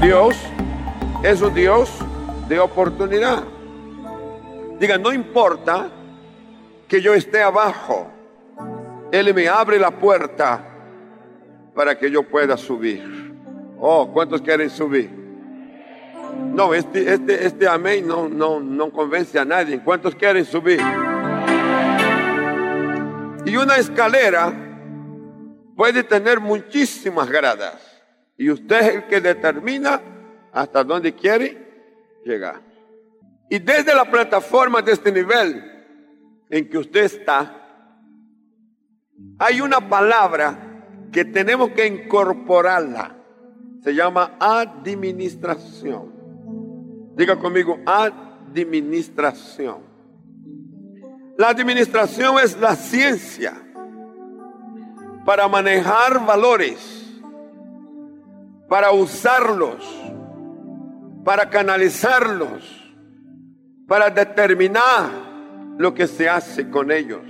Dios es un Dios de oportunidad. Diga, no importa que yo esté abajo, Él me abre la puerta para que yo pueda subir. Oh, ¿cuántos quieren subir? No, este, este, este amén no, no, no convence a nadie. ¿Cuántos quieren subir? Y una escalera puede tener muchísimas gradas. Y usted es el que determina hasta dónde quiere llegar. Y desde la plataforma de este nivel en que usted está, hay una palabra que tenemos que incorporarla. Se llama administración. Diga conmigo, administración. La administración es la ciencia para manejar valores, para usarlos, para canalizarlos para determinar lo que se hace con ellos.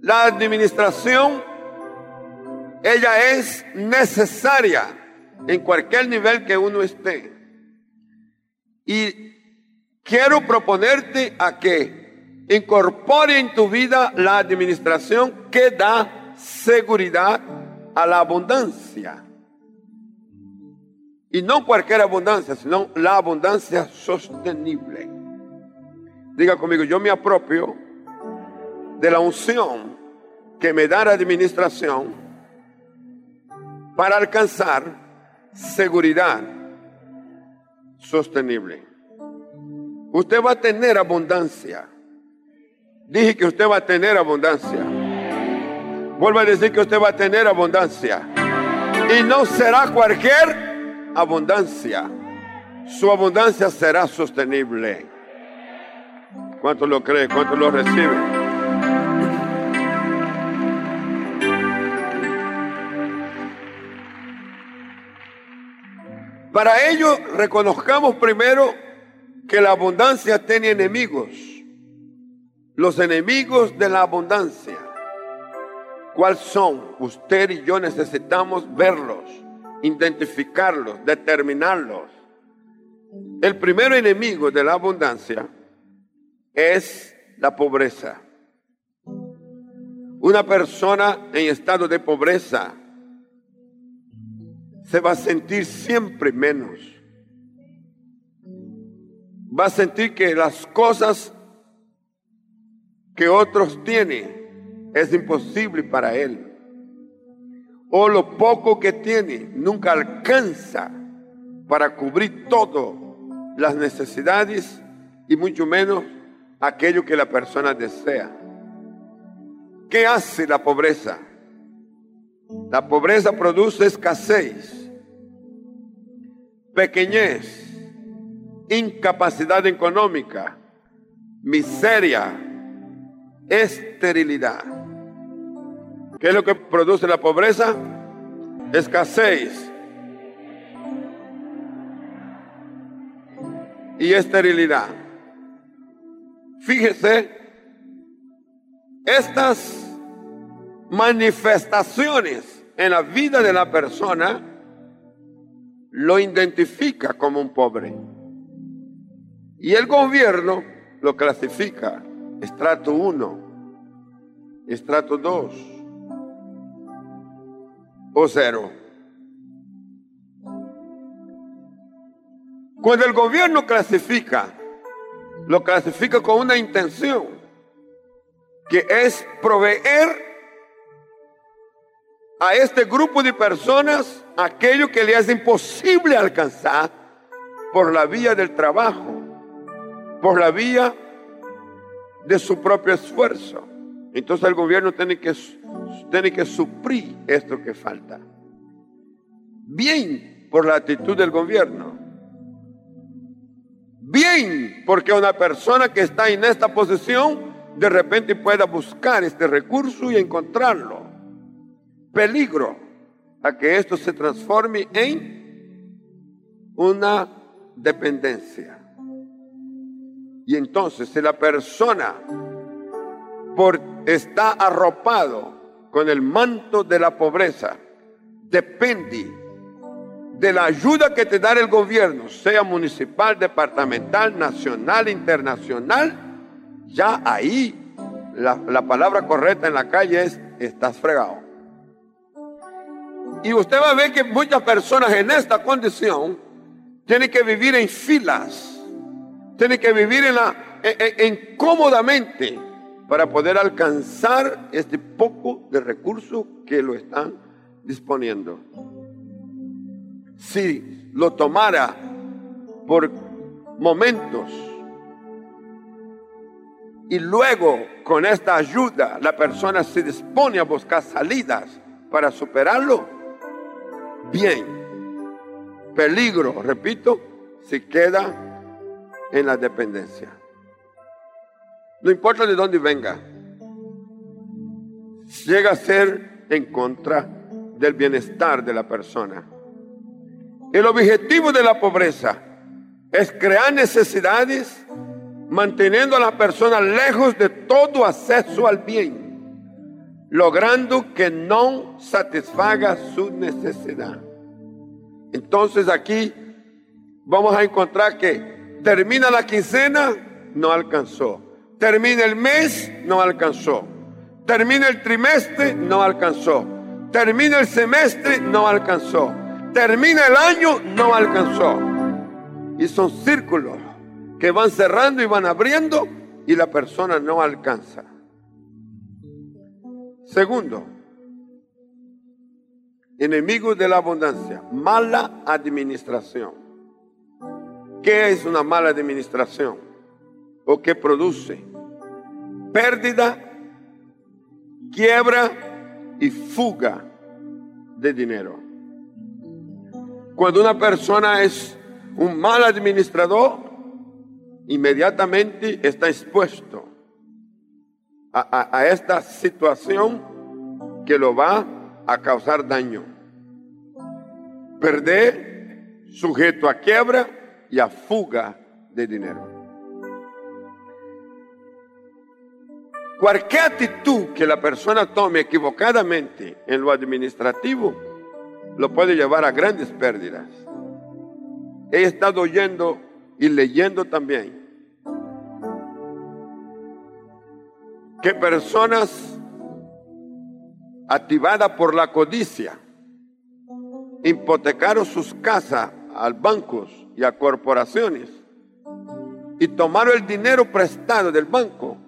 La administración, ella es necesaria en cualquier nivel que uno esté. Y quiero proponerte a que incorpore en tu vida la administración que da seguridad a la abundancia. Y no cualquier abundancia, sino la abundancia sostenible. Diga conmigo, yo me apropio de la unción que me da la administración para alcanzar seguridad sostenible. Usted va a tener abundancia. Dije que usted va a tener abundancia. Vuelvo a decir que usted va a tener abundancia. Y no será cualquier abundancia. Su abundancia será sostenible. ¿Cuánto lo cree? ¿Cuánto lo recibe? Para ello, reconozcamos primero que la abundancia tiene enemigos. Los enemigos de la abundancia. ¿Cuáles son? Usted y yo necesitamos verlos identificarlos, determinarlos. El primer enemigo de la abundancia es la pobreza. Una persona en estado de pobreza se va a sentir siempre menos. Va a sentir que las cosas que otros tienen es imposible para él o lo poco que tiene nunca alcanza para cubrir todas las necesidades y mucho menos aquello que la persona desea. ¿Qué hace la pobreza? La pobreza produce escasez, pequeñez, incapacidad económica, miseria, esterilidad. ¿Qué es lo que produce la pobreza? Escasez. Y esterilidad. Fíjese, estas manifestaciones en la vida de la persona lo identifica como un pobre. Y el gobierno lo clasifica estrato 1, estrato 2, o cero. Cuando el gobierno clasifica, lo clasifica con una intención, que es proveer a este grupo de personas aquello que le es imposible alcanzar por la vía del trabajo, por la vía de su propio esfuerzo. Entonces el gobierno tiene que tiene que suplir esto que falta. Bien por la actitud del gobierno. Bien porque una persona que está en esta posición de repente pueda buscar este recurso y encontrarlo. Peligro a que esto se transforme en una dependencia. Y entonces si la persona por está arropado con el manto de la pobreza, depende de la ayuda que te da el gobierno, sea municipal, departamental, nacional, internacional, ya ahí la, la palabra correcta en la calle es estás fregado. Y usted va a ver que muchas personas en esta condición tienen que vivir en filas, tienen que vivir en la, en, cómodamente para poder alcanzar este poco de recursos que lo están disponiendo. Si lo tomara por momentos y luego con esta ayuda la persona se dispone a buscar salidas para superarlo, bien. Peligro, repito, si queda en la dependencia. No importa de dónde venga, llega a ser en contra del bienestar de la persona. El objetivo de la pobreza es crear necesidades manteniendo a la persona lejos de todo acceso al bien, logrando que no satisfaga su necesidad. Entonces aquí vamos a encontrar que termina la quincena, no alcanzó. Termina el mes, no alcanzó. Termina el trimestre, no alcanzó. Termina el semestre, no alcanzó. Termina el año, no alcanzó. Y son círculos que van cerrando y van abriendo y la persona no alcanza. Segundo, enemigos de la abundancia, mala administración. ¿Qué es una mala administración? ¿O qué produce? Pérdida, quiebra y fuga de dinero. Cuando una persona es un mal administrador, inmediatamente está expuesto a, a esta situación que lo va a causar daño perder, sujeto a quiebra y a fuga de dinero. Cualquier actitud que la persona tome equivocadamente en lo administrativo lo puede llevar a grandes pérdidas. He estado oyendo y leyendo también que personas activadas por la codicia hipotecaron sus casas a bancos y a corporaciones y tomaron el dinero prestado del banco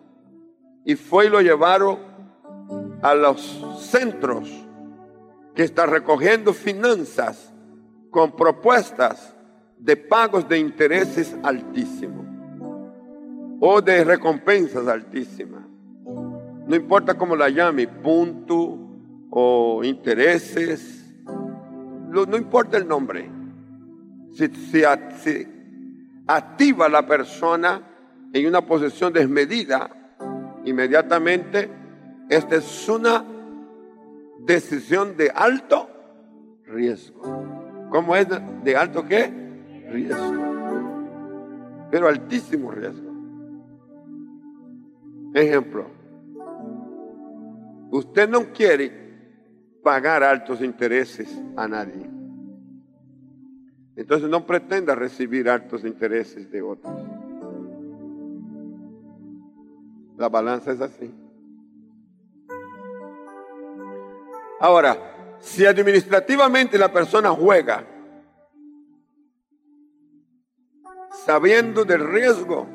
y fue y lo llevaron a los centros que están recogiendo finanzas con propuestas de pagos de intereses altísimos o de recompensas altísimas. No importa cómo la llame, punto o intereses no importa el nombre, si, se activa la persona en una posesión desmedida, inmediatamente esta es una decisión de alto riesgo. ¿Cómo es de alto qué? Riesgo. Pero altísimo riesgo. Ejemplo. Usted no quiere pagar altos intereses a nadie. Entonces no pretenda recibir altos intereses de otros. La balanza es así. Ahora, si administrativamente la persona juega sabiendo del riesgo,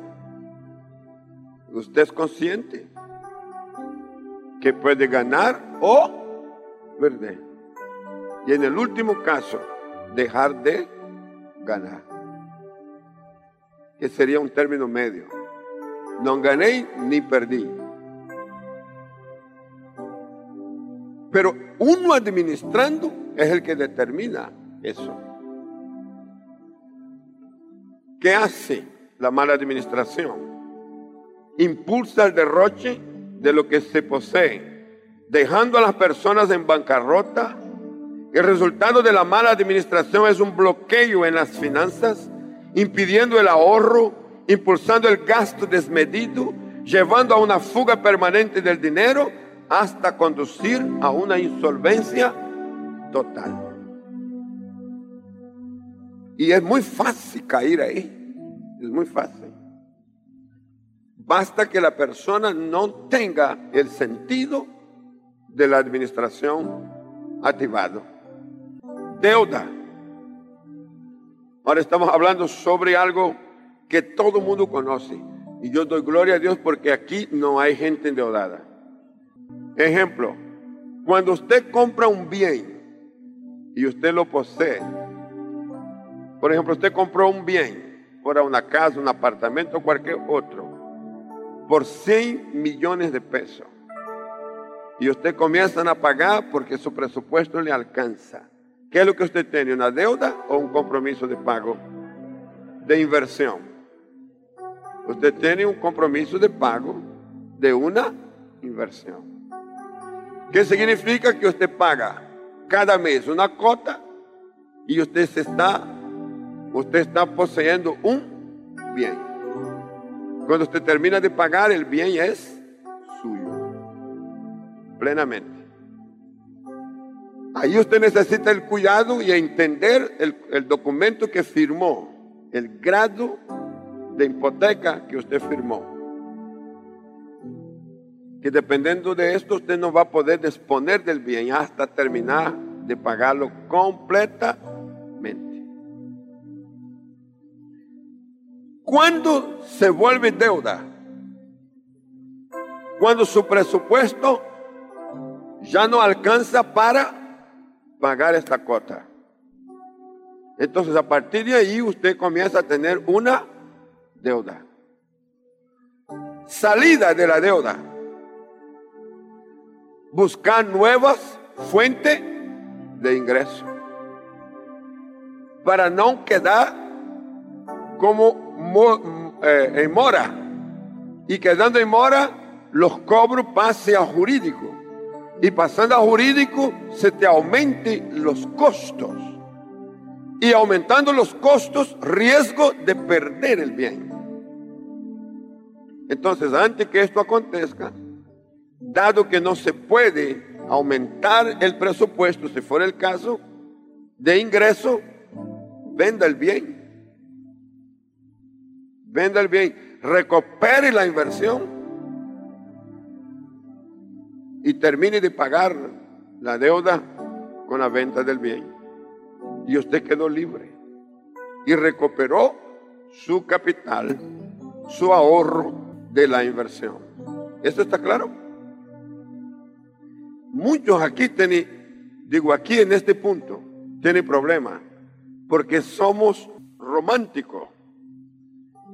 usted es consciente que puede ganar o y en el último caso, dejar de ganar. Que sería un término medio. No gané ni perdí. Pero uno administrando es el que determina eso. ¿Qué hace la mala administración? Impulsa el derroche de lo que se posee dejando a las personas en bancarrota. El resultado de la mala administración es un bloqueo en las finanzas, impidiendo el ahorro, impulsando el gasto desmedido, llevando a una fuga permanente del dinero hasta conducir a una insolvencia total. Y es muy fácil caer ahí. Es muy fácil. Basta que la persona no tenga el sentido de la administración activado. Deuda. Ahora estamos hablando sobre algo que todo el mundo conoce. Y yo doy gloria a Dios porque aquí no hay gente endeudada. Ejemplo, cuando usted compra un bien y usted lo posee, por ejemplo, usted compró un bien, fuera una casa, un apartamento, cualquier otro, por 100 millones de pesos. Y usted comienza a pagar porque su presupuesto le alcanza. ¿Qué es lo que usted tiene? ¿Una deuda o un compromiso de pago? De inversión. Usted tiene un compromiso de pago de una inversión. ¿Qué significa que usted paga cada mes una cota y usted se está usted está poseyendo un bien. Cuando usted termina de pagar, el bien es suyo, plenamente. Ahí usted necesita el cuidado y entender el, el documento que firmó, el grado de hipoteca que usted firmó. Que dependiendo de esto usted no va a poder disponer del bien hasta terminar de pagarlo completamente. ¿Cuándo se vuelve deuda? Cuando su presupuesto ya no alcanza para pagar esta cuota. Entonces a partir de ahí usted comienza a tener una deuda. Salida de la deuda. Buscar nuevas fuentes de ingreso. Para no quedar como eh, en mora y quedando en mora los cobros pase a jurídico y pasando a jurídico se te aumenten los costos y aumentando los costos riesgo de perder el bien. Entonces antes que esto acontezca, dado que no se puede aumentar el presupuesto, si fuera el caso, de ingreso, venda el bien venda el bien, recupere la inversión y termine de pagar la deuda con la venta del bien. Y usted quedó libre y recuperó su capital, su ahorro de la inversión. ¿Esto está claro? Muchos aquí tienen, digo aquí en este punto, tienen problemas porque somos románticos.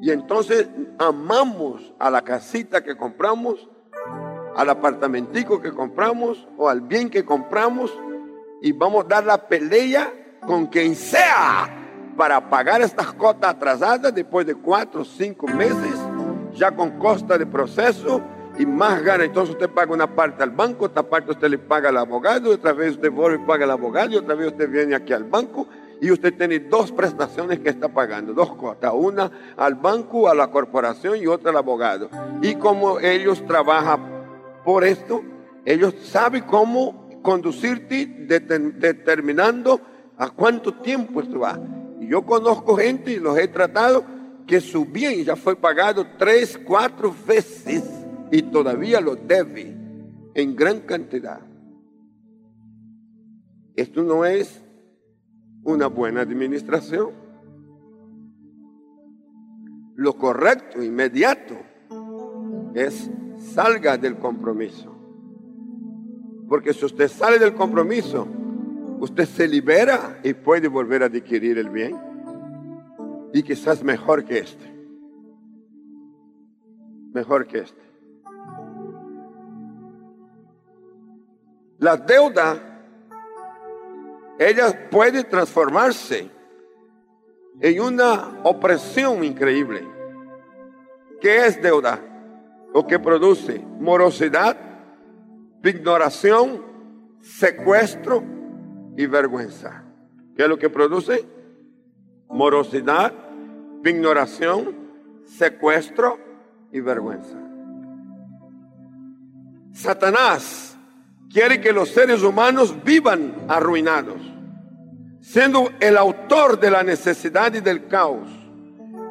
Y entonces amamos a la casita que compramos, al apartamentico que compramos o al bien que compramos y vamos a dar la pelea con quien sea para pagar estas cotas atrasadas después de cuatro o cinco meses, ya con costa de proceso y más gana. Entonces usted paga una parte al banco, otra parte usted le paga al abogado, otra vez usted vuelve y paga al abogado y otra vez usted viene aquí al banco y usted tiene dos prestaciones que está pagando, dos cuotas, una al banco, a la corporación y otra al abogado. Y como ellos trabajan por esto, ellos saben cómo conducirte determinando a cuánto tiempo esto va. Y yo conozco gente y los he tratado que su bien ya fue pagado tres, cuatro veces y todavía lo debe en gran cantidad. Esto no es una buena administración. Lo correcto, inmediato, es salga del compromiso. Porque si usted sale del compromiso, usted se libera y puede volver a adquirir el bien. Y quizás mejor que este. Mejor que este. La deuda ella puede transformarse en una opresión increíble. ¿Qué es deuda? O que produce morosidad, ignoración, secuestro y vergüenza. ¿Qué es lo que produce? Morosidad, ignoración, secuestro y vergüenza. Satanás quiere que los seres humanos vivan arruinados, siendo el autor de la necesidad y del caos,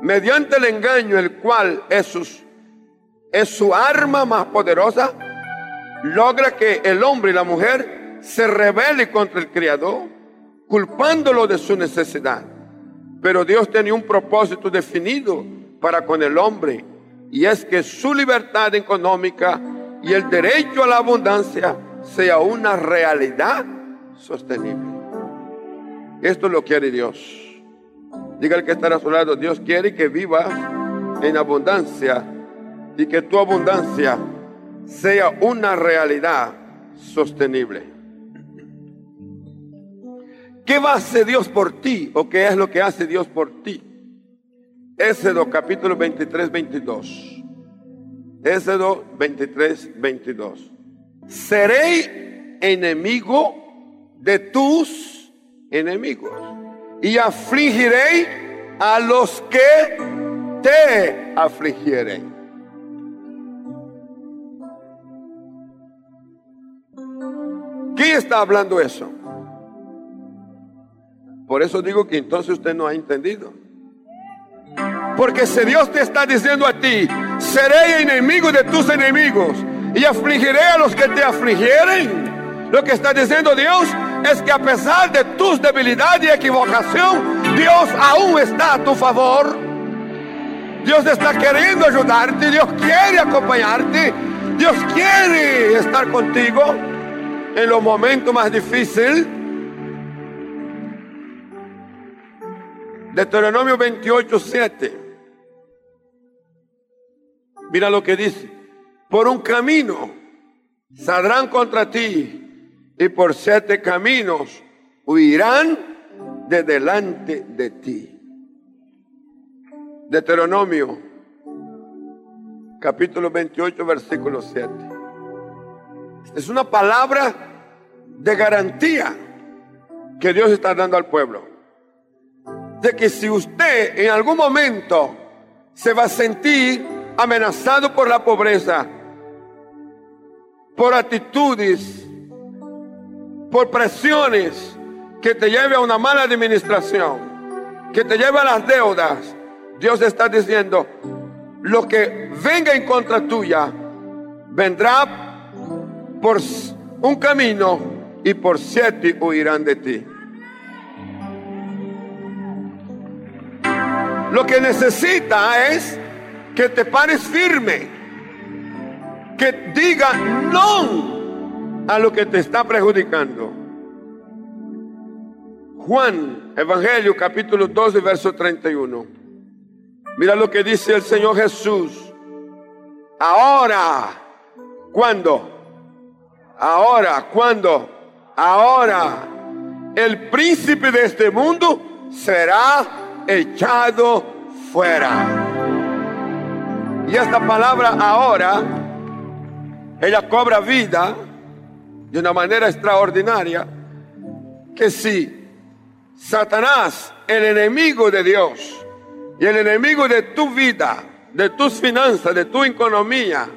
mediante el engaño, el cual es, es su arma más poderosa, logra que el hombre y la mujer se rebelen contra el Creador, culpándolo de su necesidad. Pero Dios tenía un propósito definido para con el hombre, y es que su libertad económica y el derecho a la abundancia sea una realidad sostenible. Esto lo quiere Dios. Diga el que está a su lado, Dios quiere que vivas en abundancia y que tu abundancia sea una realidad sostenible. ¿Qué va a hacer Dios por ti o qué es lo que hace Dios por ti? Éxodo capítulo 23, 22. Éxodo 23, 22. Seré enemigo de tus enemigos y afligiré a los que te afligieren. ¿Quién está hablando eso? Por eso digo que entonces usted no ha entendido. Porque si Dios te está diciendo a ti, seré enemigo de tus enemigos y afligiré a los que te afligieren, lo que está diciendo Dios es que a pesar de tus debilidades y equivocación, Dios aún está a tu favor. Dios está queriendo ayudarte, Dios quiere acompañarte, Dios quiere estar contigo en los momentos más difíciles. Deuteronomio 28, 7. Mira lo que dice. Por un camino saldrán contra ti y por siete caminos huirán de delante de ti. Deuteronomio capítulo 28 versículo 7. Es una palabra de garantía que Dios está dando al pueblo. De que si usted en algún momento se va a sentir amenazado por la pobreza, por actitudes, por presiones que te lleven a una mala administración, que te lleve a las deudas, Dios está diciendo, lo que venga en contra tuya vendrá por un camino y por siete huirán de ti. Lo que necesita es que te pares firme, que diga no a lo que te está perjudicando. Juan, Evangelio capítulo 12, verso 31. Mira lo que dice el Señor Jesús. Ahora, ¿cuándo? Ahora, ¿cuándo? Ahora, el príncipe de este mundo será echado fuera. Y esta palabra ahora, ella cobra vida de una manera extraordinaria, que si Satanás, el enemigo de Dios y el enemigo de tu vida, de tus finanzas, de tu economía,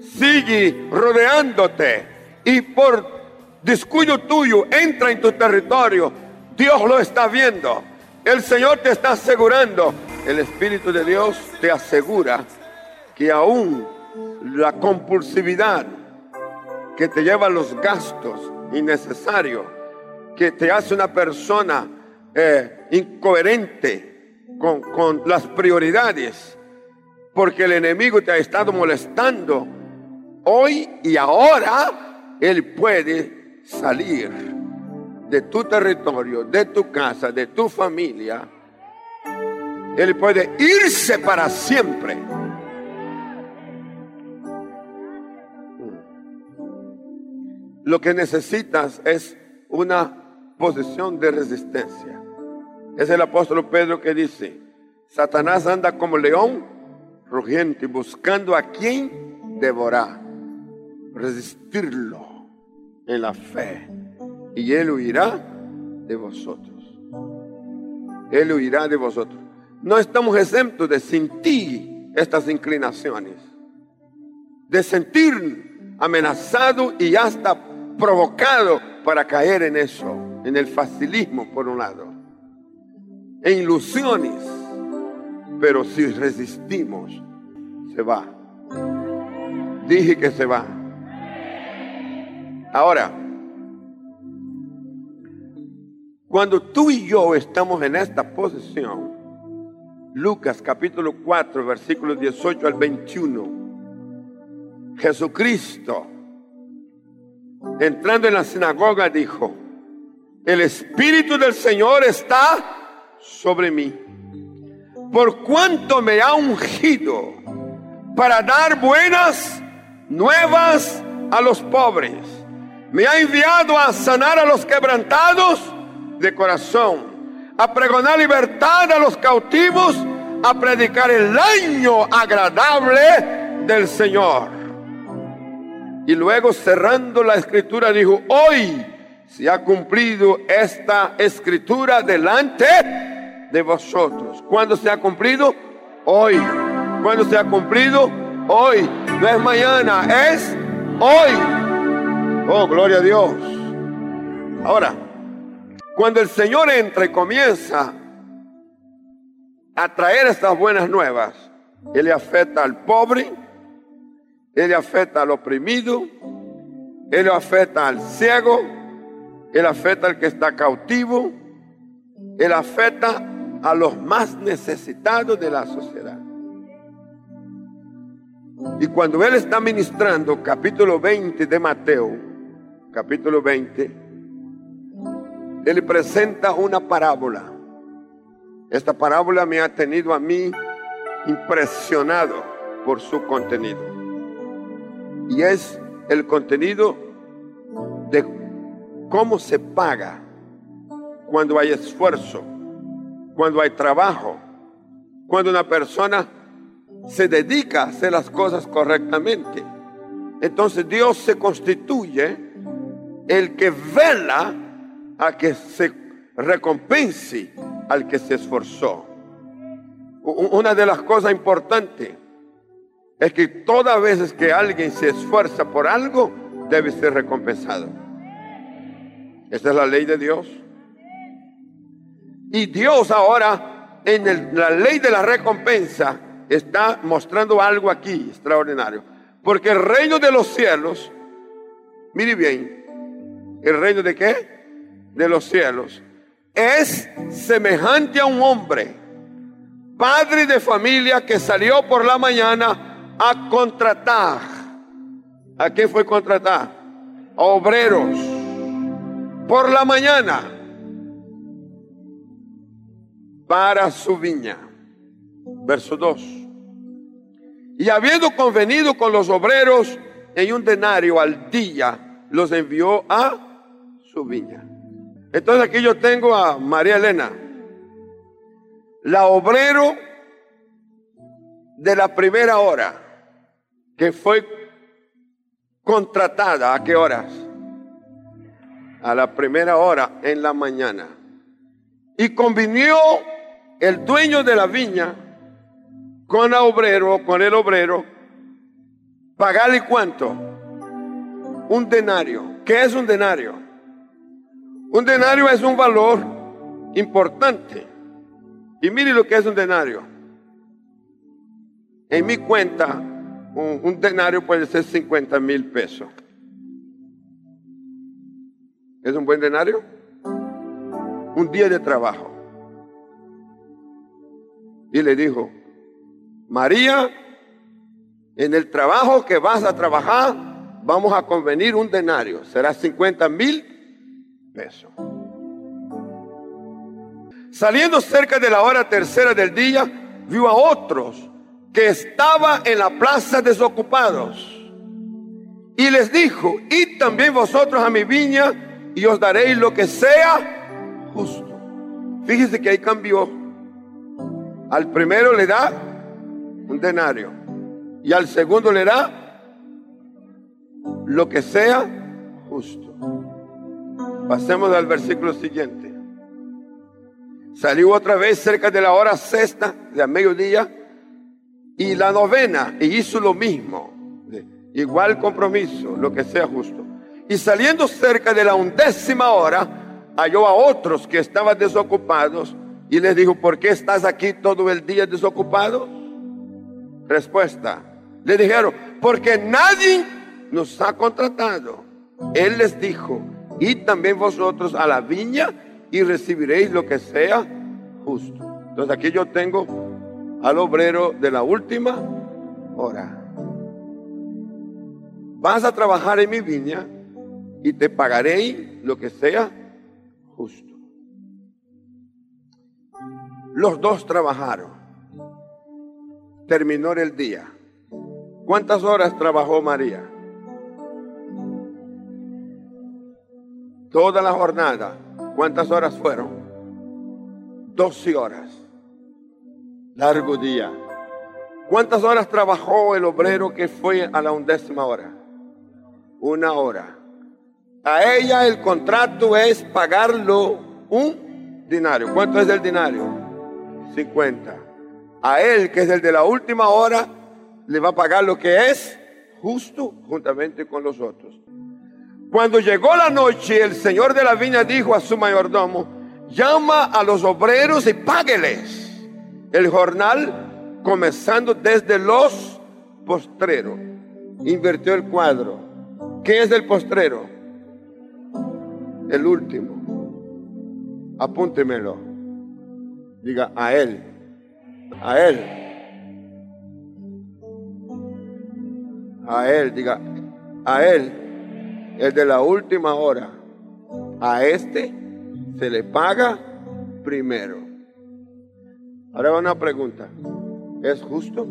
sigue rodeándote y por descuido tuyo entra en tu territorio, Dios lo está viendo. El Señor te está asegurando. El Espíritu de Dios te asegura que aún la compulsividad que te lleva a los gastos innecesarios, que te hace una persona eh, incoherente con, con las prioridades, porque el enemigo te ha estado molestando hoy y ahora, él puede salir de tu territorio, de tu casa, de tu familia. Él puede irse para siempre. Lo que necesitas es una posición de resistencia. Es el apóstol Pedro que dice, Satanás anda como león rugiente buscando a quien devorar. Resistirlo en la fe y Él huirá de vosotros. Él huirá de vosotros. No estamos exentos de sentir estas inclinaciones, de sentir amenazado y hasta provocado para caer en eso, en el facilismo por un lado, en ilusiones, pero si resistimos, se va. Dije que se va. Ahora, cuando tú y yo estamos en esta posición, Lucas capítulo 4, versículos 18 al 21, Jesucristo, entrando en la sinagoga, dijo, el Espíritu del Señor está sobre mí, por cuanto me ha ungido para dar buenas nuevas a los pobres. Me ha enviado a sanar a los quebrantados de corazón, a pregonar libertad a los cautivos, a predicar el año agradable del Señor. Y luego cerrando la escritura dijo, hoy se ha cumplido esta escritura delante de vosotros. ¿Cuándo se ha cumplido? Hoy. ¿Cuándo se ha cumplido? Hoy. No es mañana, es hoy. Oh, gloria a Dios. Ahora, cuando el Señor entra y comienza a traer estas buenas nuevas, Él le afecta al pobre, Él le afecta al oprimido, Él le afecta al ciego, Él afecta al que está cautivo, Él afecta a los más necesitados de la sociedad. Y cuando Él está ministrando, capítulo 20 de Mateo, capítulo 20, él presenta una parábola. Esta parábola me ha tenido a mí impresionado por su contenido. Y es el contenido de cómo se paga cuando hay esfuerzo, cuando hay trabajo, cuando una persona se dedica a hacer las cosas correctamente. Entonces Dios se constituye el que vela a que se recompense al que se esforzó. Una de las cosas importantes es que todas veces que alguien se esfuerza por algo, debe ser recompensado. Esa es la ley de Dios. Y Dios ahora, en la ley de la recompensa, está mostrando algo aquí extraordinario. Porque el reino de los cielos, mire bien, ¿el reino de qué? De los cielos es semejante a un hombre, padre de familia que salió por la mañana a contratar. ¿A qué fue contratar? A obreros. Por la mañana. Para su viña. Verso 2. Y habiendo convenido con los obreros en un denario al día, los envió a su viña. Entonces aquí yo tengo a María Elena, la obrero de la primera hora, que fue contratada a qué horas? A la primera hora en la mañana. Y convinió el dueño de la viña con el obrero, con el obrero, pagarle cuánto? Un denario. ¿Qué es un denario? Un denario es un valor importante. Y mire lo que es un denario. En mi cuenta, un, denario puede ser 50 mil pesos. ¿Es un buen denario? Un día de trabajo. Y le dijo, María, en el trabajo que vas a trabajar, vamos a convenir un denario. Será 50 mil Saliendo cerca de la hora tercera del día, vio a otros que estaban en la plaza desocupados. Y les dijo, id también vosotros a mi viña y os daréis lo que sea justo. Fíjese que ahí cambió. Al primero le da un denario y al segundo le da lo que sea justo. Pasemos al versículo siguiente. Salió otra vez cerca de la hora sexta, de mediodía, y la novena, y hizo lo mismo. Igual compromiso, lo que sea justo. Y saliendo cerca de la undécima hora, halló a otros que estaban desocupados y les dijo, ¿por qué estás aquí todo el día desocupado? Respuesta, le dijeron, porque nadie nos ha contratado. Él les dijo, y también vosotros a la viña y recibiréis lo que sea justo. Entonces aquí yo tengo al obrero de la última hora. Vas a trabajar en mi viña y te pagaré lo que sea justo. Los dos trabajaron. Terminó el día. ¿Cuántas horas trabajó María? Toda la jornada. ¿Cuántas horas fueron? Doce horas. Largo día. ¿Cuántas horas trabajó el obrero que fue a la undécima hora? Una hora. A ella el contrato es pagarlo un dinario. ¿Cuánto es el dinario? 50. A él, que es el de la última hora, le va a pagar lo que es justo juntamente con los otros. Cuando llegó la noche, el señor de la viña dijo a su mayordomo, llama a los obreros y págueles el jornal comenzando desde los postreros. Invirtió el cuadro. ¿Qué es el postrero? El último. Apúntemelo. Diga a él. A él. A él, diga a él el de la última hora, a este se le paga primero. Ahora una pregunta. ¿Es justo?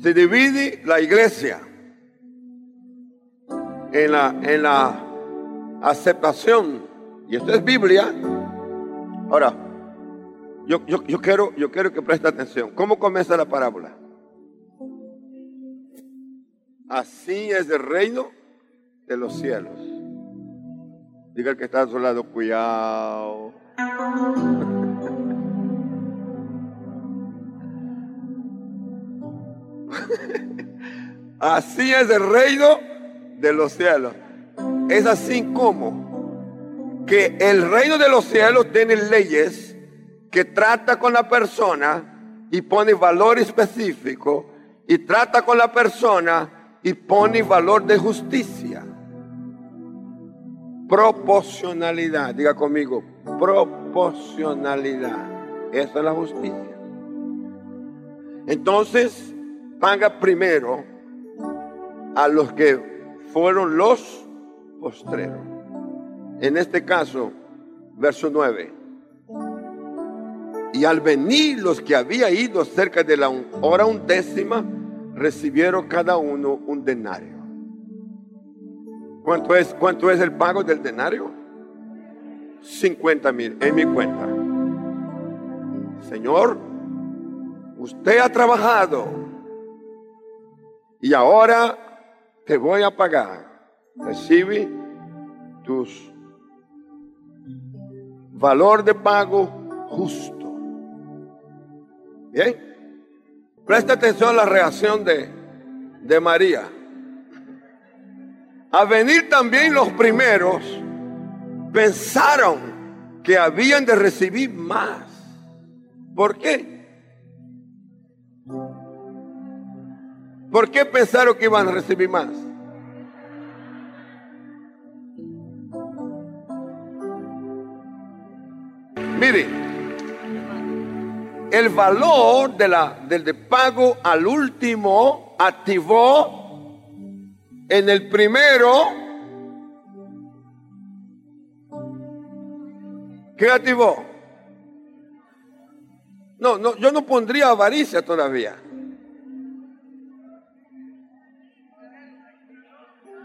Se divide la iglesia en la, en la aceptación y esto es Biblia. Ahora, yo, yo, quiero, yo quiero que preste atención. ¿Cómo comienza la parábola? Así es el reino de los cielos. Diga el que está a su lado, cuidado. así es el reino de los cielos. Es así como que el reino de los cielos tiene leyes que trata con la persona y pone valor específico y trata con la persona y pone valor de justicia. Proporcionalidad, diga conmigo, proporcionalidad. Esa es la justicia. Entonces, paga primero a los que fueron los postreros. En este caso, verso 9. Y al venir los que había ido cerca de la hora undécima, recibieron cada uno un denario. ¿Cuánto es, cuánto es el pago del denario? 50 mil en mi cuenta. Señor, usted ha trabajado y ahora te voy a pagar. Recibe tus valor de pago justo. Bien, presta atención a la reacción de, de María. A venir también los primeros, pensaron que habían de recibir más. ¿Por qué? ¿Por qué pensaron que iban a recibir más? Mire, el valor de la, del de pago al último activó en el primero. ¿Qué activó? No, no, yo no pondría avaricia todavía.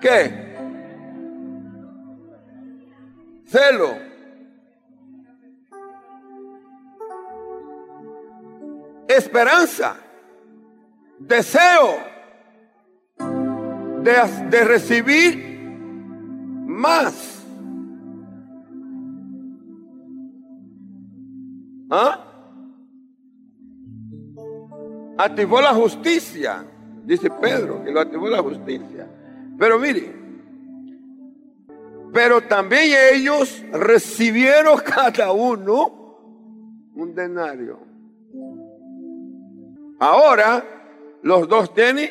¿Qué? Celo. Esperanza, deseo de, de recibir más. ¿Ah? activó la justicia, dice Pedro, que lo activó la justicia. Pero mire, pero también ellos recibieron cada uno un denario. Ahora los dos tienen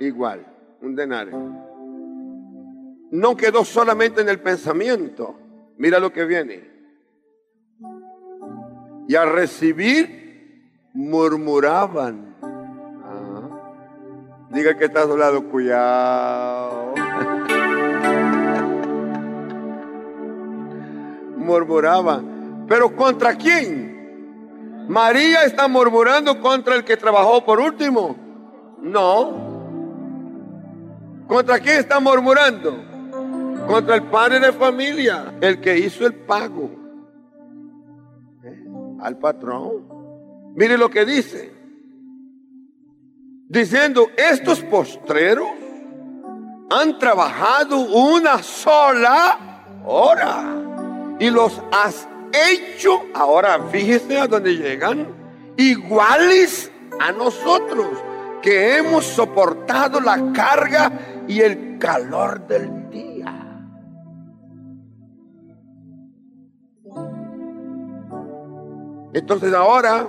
igual, un denario. No quedó solamente en el pensamiento. Mira lo que viene. Y al recibir, murmuraban. Ah. Diga que está a lado, cuidado. murmuraban. ¿Pero contra quién? María está murmurando contra el que trabajó por último. No. ¿Contra quién está murmurando? Contra el padre de familia, el que hizo el pago ¿Eh? al patrón. Mire lo que dice. Diciendo, estos postreros han trabajado una sola hora y los has hecho, ahora fíjese a dónde llegan, iguales a nosotros, que hemos soportado la carga y el calor del día. Entonces ahora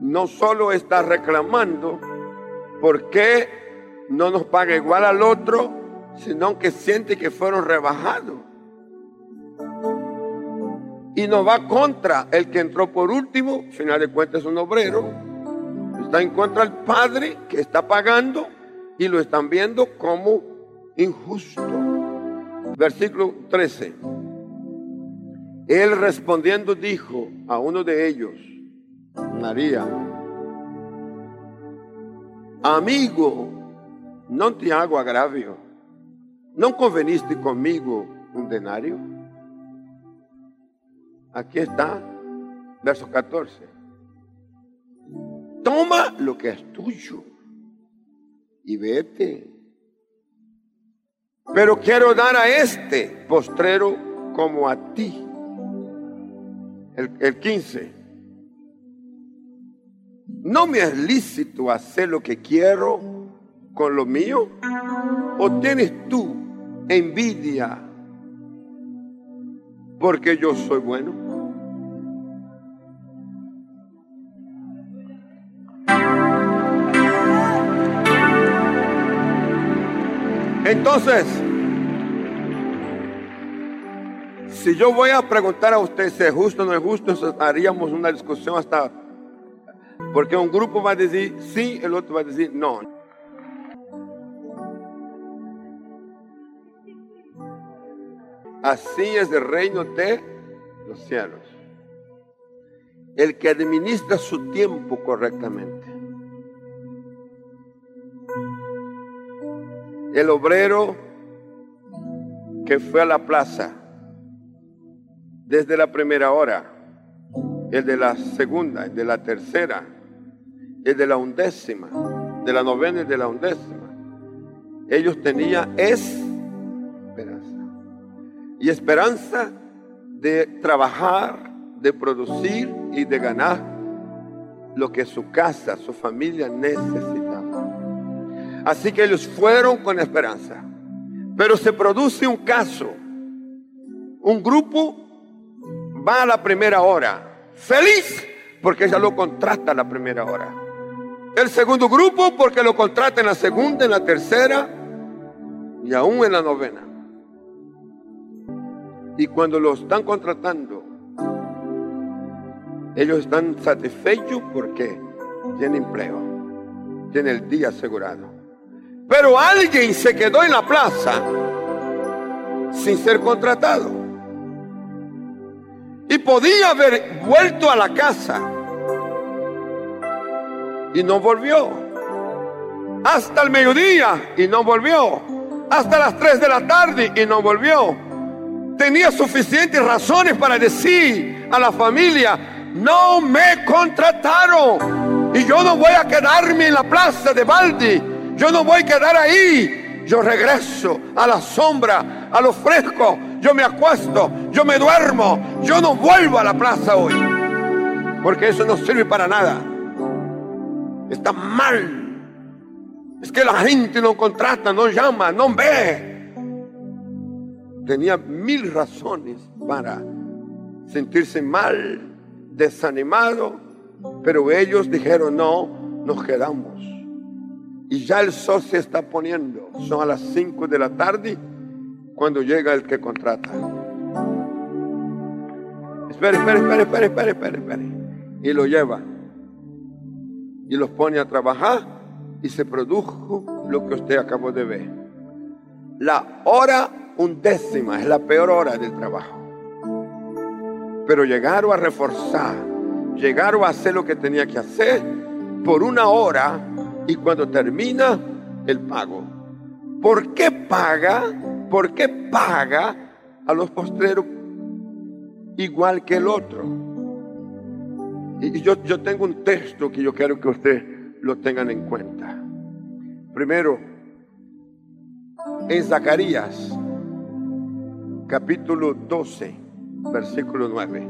no solo está reclamando por qué no nos paga igual al otro, sino que siente que fueron rebajados. Y no va contra el que entró por último, al final de cuentas es un obrero, está en contra del padre que está pagando y lo están viendo como injusto. Versículo 13. Él respondiendo dijo a uno de ellos, María, amigo, no te hago agravio, ¿no conveniste conmigo un denario? Aquí está, verso 14. Toma lo que es tuyo y vete. Pero quiero dar a este postrero como a ti el, 15. ¿No me es lícito hacer lo que quiero con lo mío? ¿O tienes tú envidia porque yo soy bueno? Entonces, si yo voy a preguntar a usted si es justo o no es justo, haríamos una discusión hasta... Porque un grupo va a decir sí, el otro va a decir no. Así es el reino de los cielos. El que administra su tiempo correctamente. El obrero que fue a la plaza desde la primera hora, el de la segunda, el de la tercera, el de la undécima, de la novena y de la undécima. Ellos tenían esperanza. Y esperanza de trabajar, de producir y de ganar lo que su casa, su familia necesitaba. Así que ellos fueron con esperanza. Pero se produce un caso, un grupo va a la primera hora, feliz porque ella lo contrata a la primera hora. El segundo grupo porque lo contrata en la segunda, en la tercera y aún en la novena. Y cuando lo están contratando, ellos están satisfechos porque tienen empleo, tienen el día asegurado. Pero alguien se quedó en la plaza sin ser contratado y podía haber vuelto a la casa y no volvió. Hasta el mediodía y no volvió. Hasta las 3 de la tarde y no volvió. Tenía suficientes razones para decir a la familia, no me contrataron y yo no voy a quedarme en la plaza de Baldi. Yo no voy a quedar ahí. Yo regreso a la sombra, a lo fresco, yo me acuesto, yo me duermo, yo no vuelvo a la plaza hoy, porque eso no sirve para nada. está mal. Es que la gente no contrata, no llama, no ve. Tenía mil razones para sentirse mal, desanimado, pero ellos dijeron, no, nos quedamos. Y ya el sol se está poniendo. Son a las 5 de la tarde cuando llega el que contrata. Espere, espere, espere, espere, espere, espere. Y lo lleva. Y los pone a trabajar y se produjo lo que usted acabó de ver. La hora undécima es la peor hora del trabajo. Pero llegaron a reforzar, llegaron a hacer lo que tenía que hacer por una hora y cuando termina el pago. ¿Por qué paga? ¿Por qué paga a los postreros igual que el otro? Y yo, yo tengo un texto que yo quiero que ustedes lo tengan en cuenta. Primero, en Zacarías, capítulo 12, versículo 9.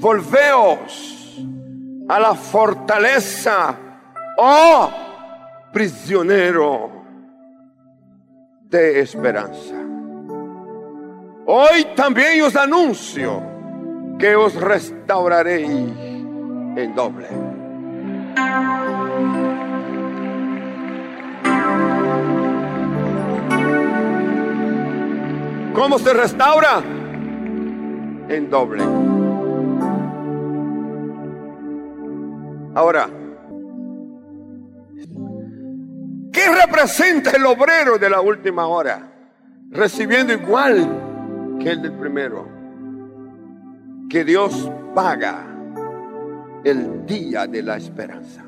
Volveos a la fortaleza, oh prisionero de esperanza. Hoy también os anuncio que os restauraré en doble. ¿Cómo se restaura? En doble. Ahora, ¿qué representa el obrero de la última hora? Recibiendo igual que el del primero. Que Dios paga el día de la esperanza.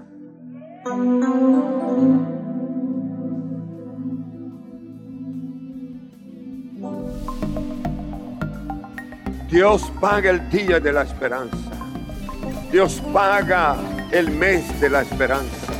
Dios paga el día de la esperanza. Dios paga el mes de la esperanza.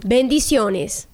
Bendiciones.